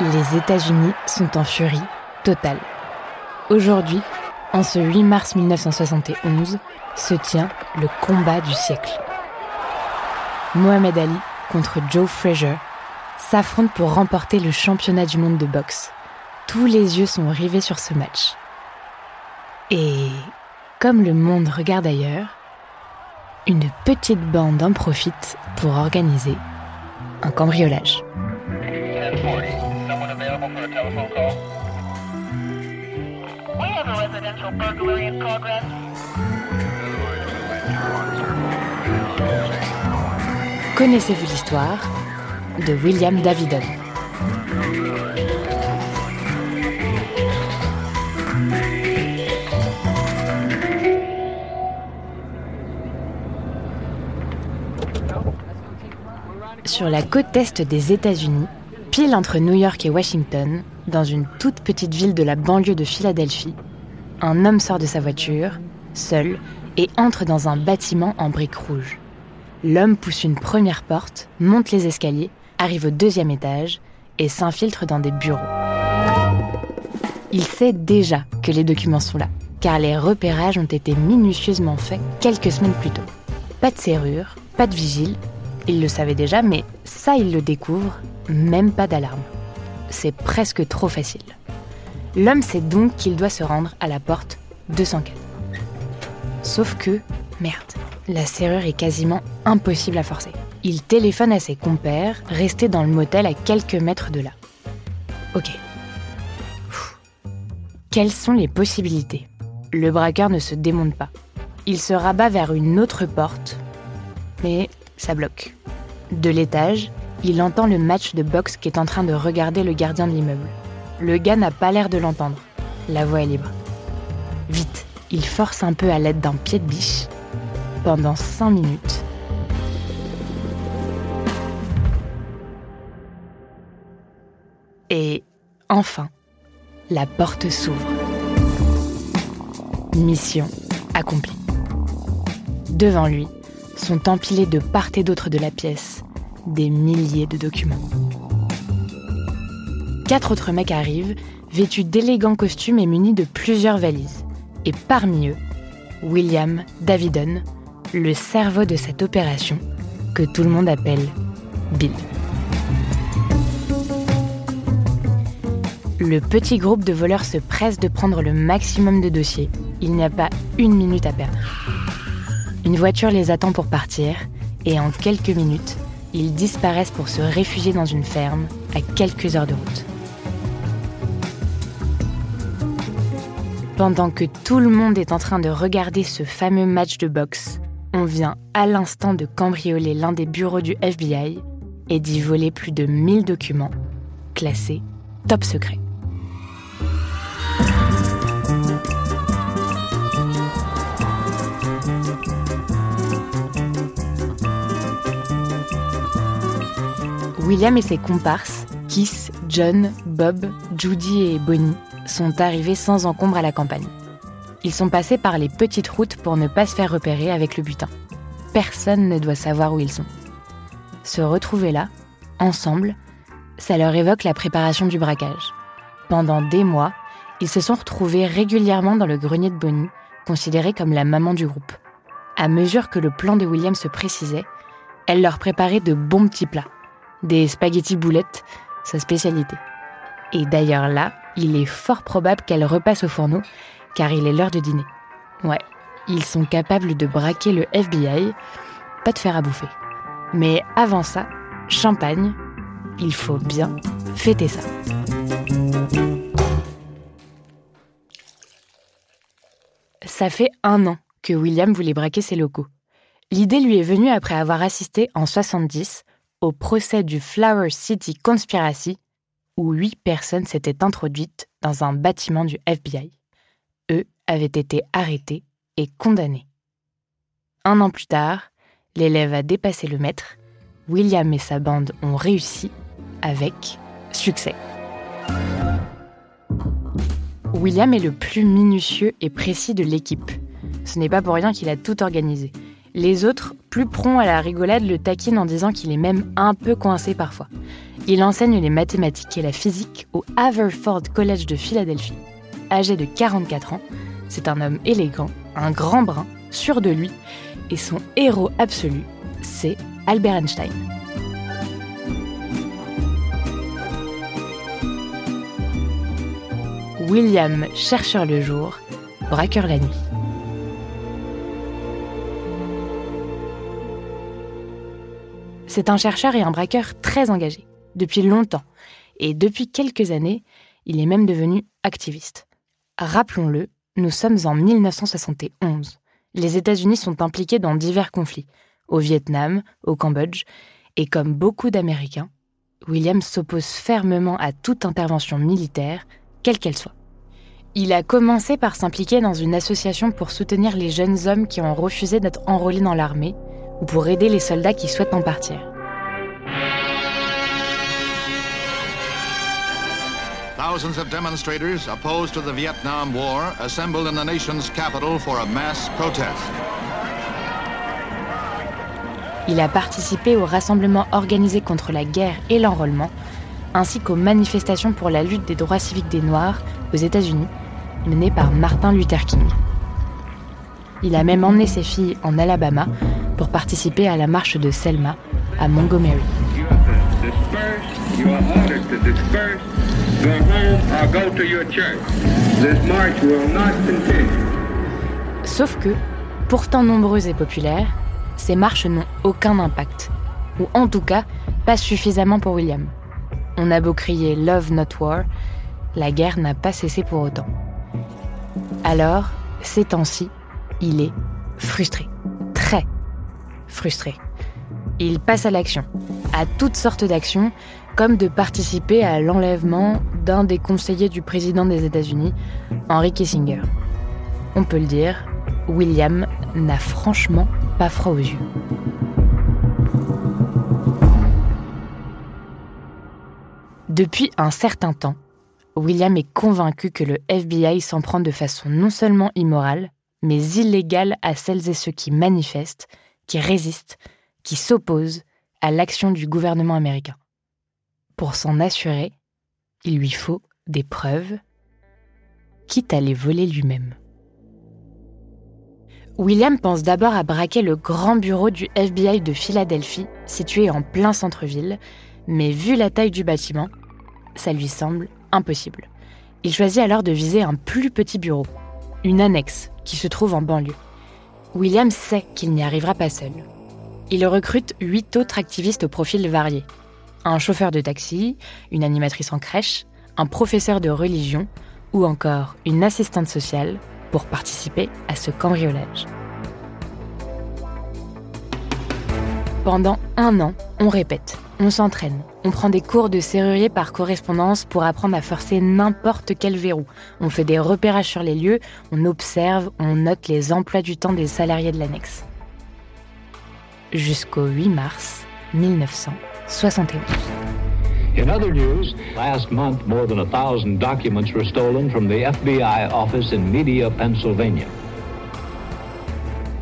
Les États-Unis sont en furie totale. Aujourd'hui, en ce 8 mars 1971, se tient le combat du siècle. Mohamed Ali contre Joe Frazier s'affrontent pour remporter le championnat du monde de boxe. Tous les yeux sont rivés sur ce match. Et comme le monde regarde ailleurs, une petite bande en profite pour organiser un cambriolage. 1040. Someone available for a telephone call? We have a residential burglary in progress. Connaissez-vous l'histoire de William Davidon? Sur la côte est des États-Unis, pile entre New York et Washington, dans une toute petite ville de la banlieue de Philadelphie, un homme sort de sa voiture, seul, et entre dans un bâtiment en briques rouges. L'homme pousse une première porte, monte les escaliers, arrive au deuxième étage et s'infiltre dans des bureaux. Il sait déjà que les documents sont là, car les repérages ont été minutieusement faits quelques semaines plus tôt. Pas de serrure, pas de vigile, il le savait déjà, mais ça il le découvre, même pas d'alarme. C'est presque trop facile. L'homme sait donc qu'il doit se rendre à la porte 204. Sauf que, merde, la serrure est quasiment impossible à forcer. Il téléphone à ses compères, restés dans le motel à quelques mètres de là. Ok. Quelles sont les possibilités? Le braqueur ne se démonte pas. Il se rabat vers une autre porte, mais ça bloque. De l'étage, il entend le match de boxe qui est en train de regarder le gardien de l'immeuble. Le gars n'a pas l'air de l'entendre. La voix est libre. Vite, il force un peu à l'aide d'un pied de biche. Pendant cinq minutes. Et enfin, la porte s'ouvre. Mission accomplie. Devant lui sont empilés de part et d'autre de la pièce des milliers de documents. Quatre autres mecs arrivent, vêtus d'élégants costumes et munis de plusieurs valises. Et parmi eux, William Davidon, le cerveau de cette opération que tout le monde appelle Bill. Le petit groupe de voleurs se presse de prendre le maximum de dossiers. Il n'y a pas une minute à perdre. Une voiture les attend pour partir et en quelques minutes, ils disparaissent pour se réfugier dans une ferme à quelques heures de route. Pendant que tout le monde est en train de regarder ce fameux match de boxe, on vient à l'instant de cambrioler l'un des bureaux du FBI et d'y voler plus de 1000 documents classés top secret. William et ses comparses, Kiss, John, Bob, Judy et Bonnie, sont arrivés sans encombre à la campagne. Ils sont passés par les petites routes pour ne pas se faire repérer avec le butin. Personne ne doit savoir où ils sont. Se retrouver là, ensemble, ça leur évoque la préparation du braquage. Pendant des mois, ils se sont retrouvés régulièrement dans le grenier de Bonnie, considérée comme la maman du groupe. À mesure que le plan de William se précisait, elle leur préparait de bons petits plats. Des spaghettis boulettes, sa spécialité. Et d'ailleurs là, il est fort probable qu'elle repasse au fourneau, car il est l'heure de dîner. Ouais, ils sont capables de braquer le FBI, pas de faire à bouffer. Mais avant ça, champagne, il faut bien fêter ça. Ça fait un an que William voulait braquer ses locaux. L'idée lui est venue après avoir assisté en 70 au procès du Flower City Conspiracy, où huit personnes s'étaient introduites dans un bâtiment du FBI. Eux avaient été arrêtés et condamnés. Un an plus tard, l'élève a dépassé le maître. William et sa bande ont réussi avec succès. William est le plus minutieux et précis de l'équipe. Ce n'est pas pour rien qu'il a tout organisé. Les autres, plus prompts à la rigolade, le taquinent en disant qu'il est même un peu coincé parfois. Il enseigne les mathématiques et la physique au Haverford College de Philadelphie. Âgé de 44 ans, c'est un homme élégant, un grand brun, sûr de lui, et son héros absolu, c'est Albert Einstein. William, chercheur le jour, braqueur la nuit. C'est un chercheur et un braqueur très engagé, depuis longtemps, et depuis quelques années, il est même devenu activiste. Rappelons-le, nous sommes en 1971. Les États-Unis sont impliqués dans divers conflits, au Vietnam, au Cambodge, et comme beaucoup d'Américains, William s'oppose fermement à toute intervention militaire quelle qu'elle soit. Il a commencé par s'impliquer dans une association pour soutenir les jeunes hommes qui ont refusé d'être enrôlés dans l'armée ou pour aider les soldats qui souhaitent en partir. Thousands of demonstrators opposed to the Vietnam War assembled in the nation's capital for a mass protest. Il a participé aux rassemblements organisés contre la guerre et l'enrôlement ainsi qu'aux manifestations pour la lutte des droits civiques des Noirs aux États-Unis, menées par Martin Luther King. Il a même emmené ses filles en Alabama pour participer à la marche de Selma à Montgomery. Sauf que, pourtant nombreuses et populaires, ces marches n'ont aucun impact, ou en tout cas pas suffisamment pour William. On a beau crier Love Not War, la guerre n'a pas cessé pour autant. Alors, ces temps-ci, il est frustré, très frustré. Il passe à l'action, à toutes sortes d'actions, comme de participer à l'enlèvement d'un des conseillers du président des États-Unis, Henry Kissinger. On peut le dire, William n'a franchement pas froid aux yeux. Depuis un certain temps, William est convaincu que le FBI s'en prend de façon non seulement immorale, mais illégale à celles et ceux qui manifestent, qui résistent, qui s'opposent à l'action du gouvernement américain. Pour s'en assurer, il lui faut des preuves, quitte à les voler lui-même. William pense d'abord à braquer le grand bureau du FBI de Philadelphie, situé en plein centre-ville, mais vu la taille du bâtiment, ça lui semble impossible. Il choisit alors de viser un plus petit bureau, une annexe qui se trouve en banlieue. William sait qu'il n'y arrivera pas seul. Il recrute huit autres activistes au profil varié. Un chauffeur de taxi, une animatrice en crèche, un professeur de religion ou encore une assistante sociale pour participer à ce cambriolage. Pendant un an, on répète, on s'entraîne, on prend des cours de serrurier par correspondance pour apprendre à forcer n'importe quel verrou. On fait des repérages sur les lieux, on observe, on note les emplois du temps des salariés de l'annexe. Jusqu'au 8 mars 1971. In other news, last month more than a thousand documents were stolen from the FBI office in Media, Pennsylvania.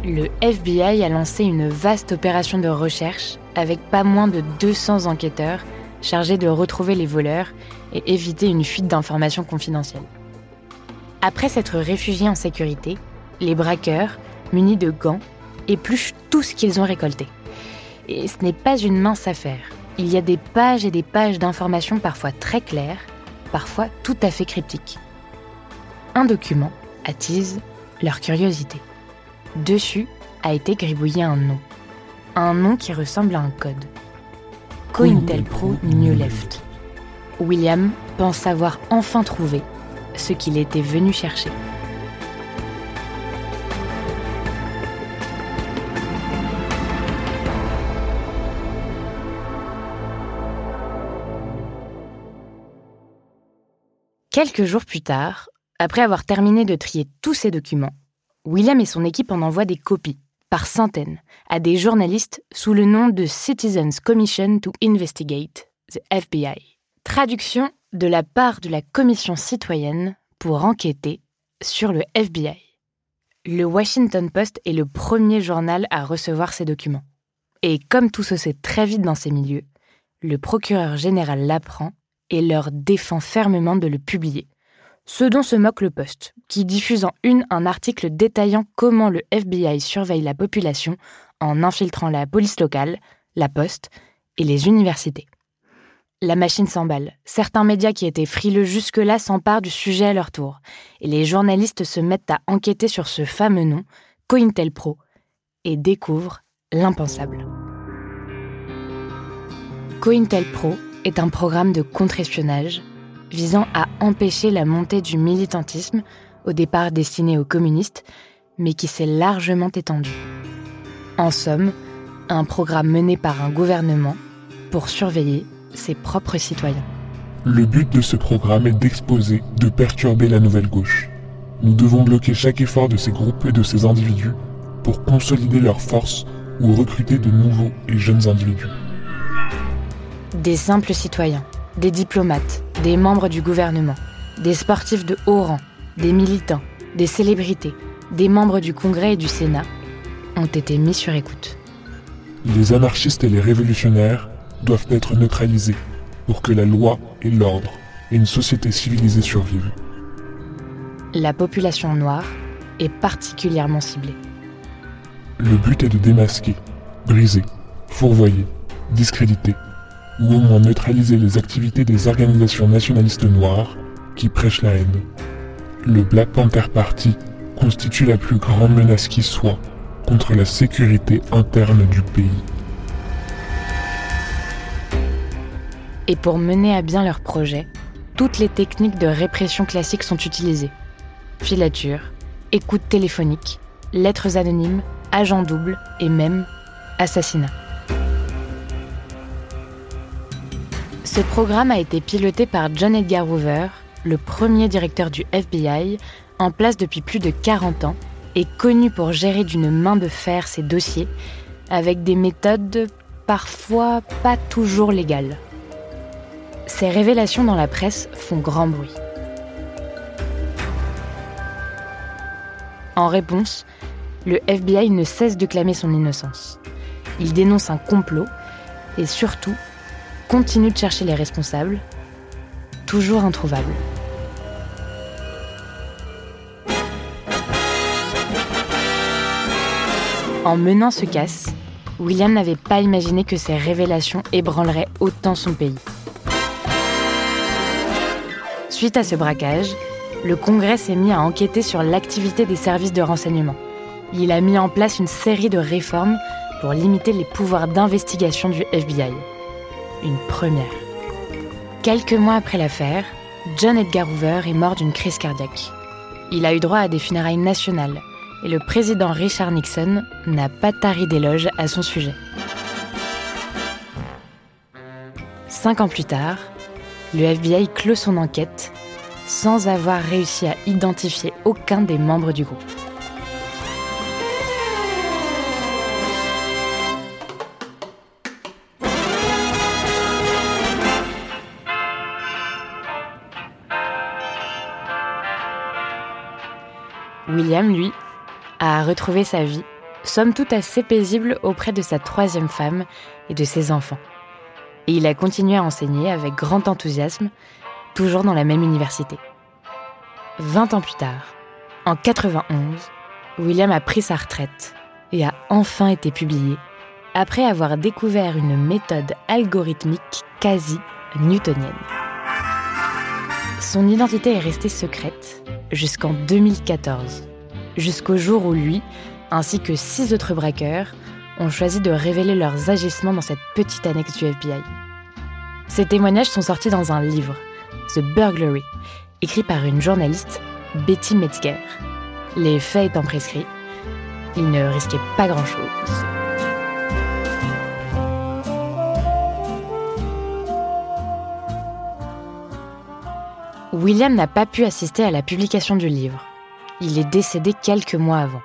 Le FBI a lancé une vaste opération de recherche avec pas moins de 200 enquêteurs chargés de retrouver les voleurs et éviter une fuite d'informations confidentielles. Après s'être réfugiés en sécurité, les braqueurs, munis de gants, épluchent tout ce qu'ils ont récolté. Et ce n'est pas une mince affaire. Il y a des pages et des pages d'informations parfois très claires, parfois tout à fait cryptiques. Un document attise leur curiosité. Dessus a été gribouillé un nom un nom qui ressemble à un code. COINTELPRO New Left. William pense avoir enfin trouvé ce qu'il était venu chercher. Quelques jours plus tard, après avoir terminé de trier tous ses documents, William et son équipe en envoient des copies par centaines, à des journalistes sous le nom de Citizens Commission to Investigate, the FBI. Traduction de la part de la Commission citoyenne pour enquêter sur le FBI. Le Washington Post est le premier journal à recevoir ces documents. Et comme tout se sait très vite dans ces milieux, le procureur général l'apprend et leur défend fermement de le publier. Ce dont se moque le Post, qui diffuse en une un article détaillant comment le FBI surveille la population en infiltrant la police locale, la poste et les universités. La machine s'emballe. Certains médias qui étaient frileux jusque-là s'emparent du sujet à leur tour, et les journalistes se mettent à enquêter sur ce fameux nom, COINTELPRO, et découvrent l'impensable. COINTELPRO est un programme de contre-espionnage visant à empêcher la montée du militantisme, au départ destiné aux communistes, mais qui s'est largement étendu. En somme, un programme mené par un gouvernement pour surveiller ses propres citoyens. Le but de ce programme est d'exposer, de perturber la nouvelle gauche. Nous devons bloquer chaque effort de ces groupes et de ces individus pour consolider leurs forces ou recruter de nouveaux et jeunes individus. Des simples citoyens, des diplomates, des membres du gouvernement, des sportifs de haut rang, des militants, des célébrités, des membres du Congrès et du Sénat ont été mis sur écoute. Les anarchistes et les révolutionnaires doivent être neutralisés pour que la loi et l'ordre et une société civilisée survivent. La population noire est particulièrement ciblée. Le but est de démasquer, briser, fourvoyer, discréditer ou au moins neutraliser les activités des organisations nationalistes noires qui prêchent la haine. Le Black Panther Party constitue la plus grande menace qui soit contre la sécurité interne du pays. Et pour mener à bien leur projet, toutes les techniques de répression classiques sont utilisées. Filature, écoute téléphonique, lettres anonymes, agents doubles et même assassinat. Ce programme a été piloté par John Edgar Hoover, le premier directeur du FBI, en place depuis plus de 40 ans et connu pour gérer d'une main de fer ses dossiers avec des méthodes parfois pas toujours légales. Ces révélations dans la presse font grand bruit. En réponse, le FBI ne cesse de clamer son innocence. Il dénonce un complot et surtout continue de chercher les responsables, toujours introuvables. En menant ce casse, William n'avait pas imaginé que ces révélations ébranleraient autant son pays. Suite à ce braquage, le Congrès s'est mis à enquêter sur l'activité des services de renseignement. Il a mis en place une série de réformes pour limiter les pouvoirs d'investigation du FBI. Une première. Quelques mois après l'affaire, John Edgar Hoover est mort d'une crise cardiaque. Il a eu droit à des funérailles nationales et le président Richard Nixon n'a pas tari d'éloges à son sujet. Cinq ans plus tard, le FBI clôt son enquête sans avoir réussi à identifier aucun des membres du groupe. William, lui, a retrouvé sa vie, somme toute assez paisible auprès de sa troisième femme et de ses enfants. Et il a continué à enseigner avec grand enthousiasme, toujours dans la même université. Vingt ans plus tard, en 91, William a pris sa retraite et a enfin été publié après avoir découvert une méthode algorithmique quasi newtonienne. Son identité est restée secrète jusqu'en 2014, jusqu'au jour où lui, ainsi que six autres braqueurs, ont choisi de révéler leurs agissements dans cette petite annexe du FBI. Ces témoignages sont sortis dans un livre, The Burglary, écrit par une journaliste, Betty Metzger. Les faits étant prescrits, il ne risquait pas grand-chose. William n'a pas pu assister à la publication du livre. Il est décédé quelques mois avant.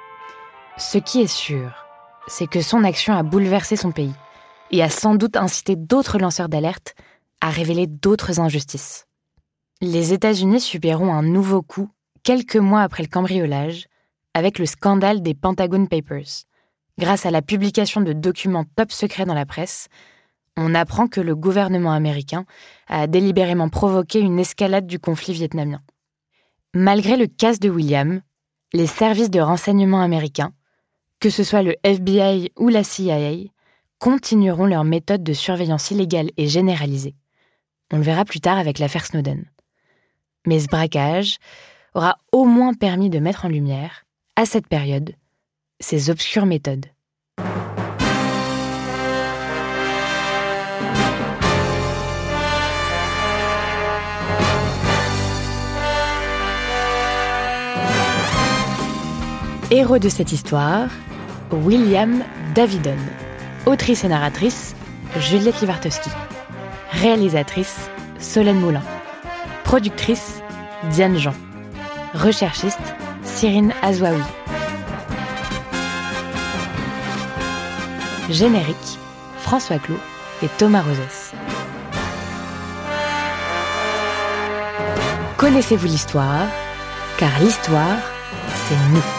Ce qui est sûr, c'est que son action a bouleversé son pays et a sans doute incité d'autres lanceurs d'alerte à révéler d'autres injustices. Les États-Unis subiront un nouveau coup quelques mois après le cambriolage avec le scandale des Pentagon Papers. Grâce à la publication de documents top secrets dans la presse, on apprend que le gouvernement américain a délibérément provoqué une escalade du conflit vietnamien. Malgré le casse de William, les services de renseignement américains, que ce soit le FBI ou la CIA, continueront leur méthode de surveillance illégale et généralisée. On le verra plus tard avec l'affaire Snowden. Mais ce braquage aura au moins permis de mettre en lumière, à cette période, ces obscures méthodes. Héros de cette histoire, William Davidon. Autrice et narratrice, Juliette Livartowski. Réalisatrice, Solène Moulin. Productrice, Diane Jean. Recherchiste, Cyrine Azouaoui. Générique, François Clot et Thomas Rosès. Connaissez-vous l'histoire? Car l'histoire, c'est nous.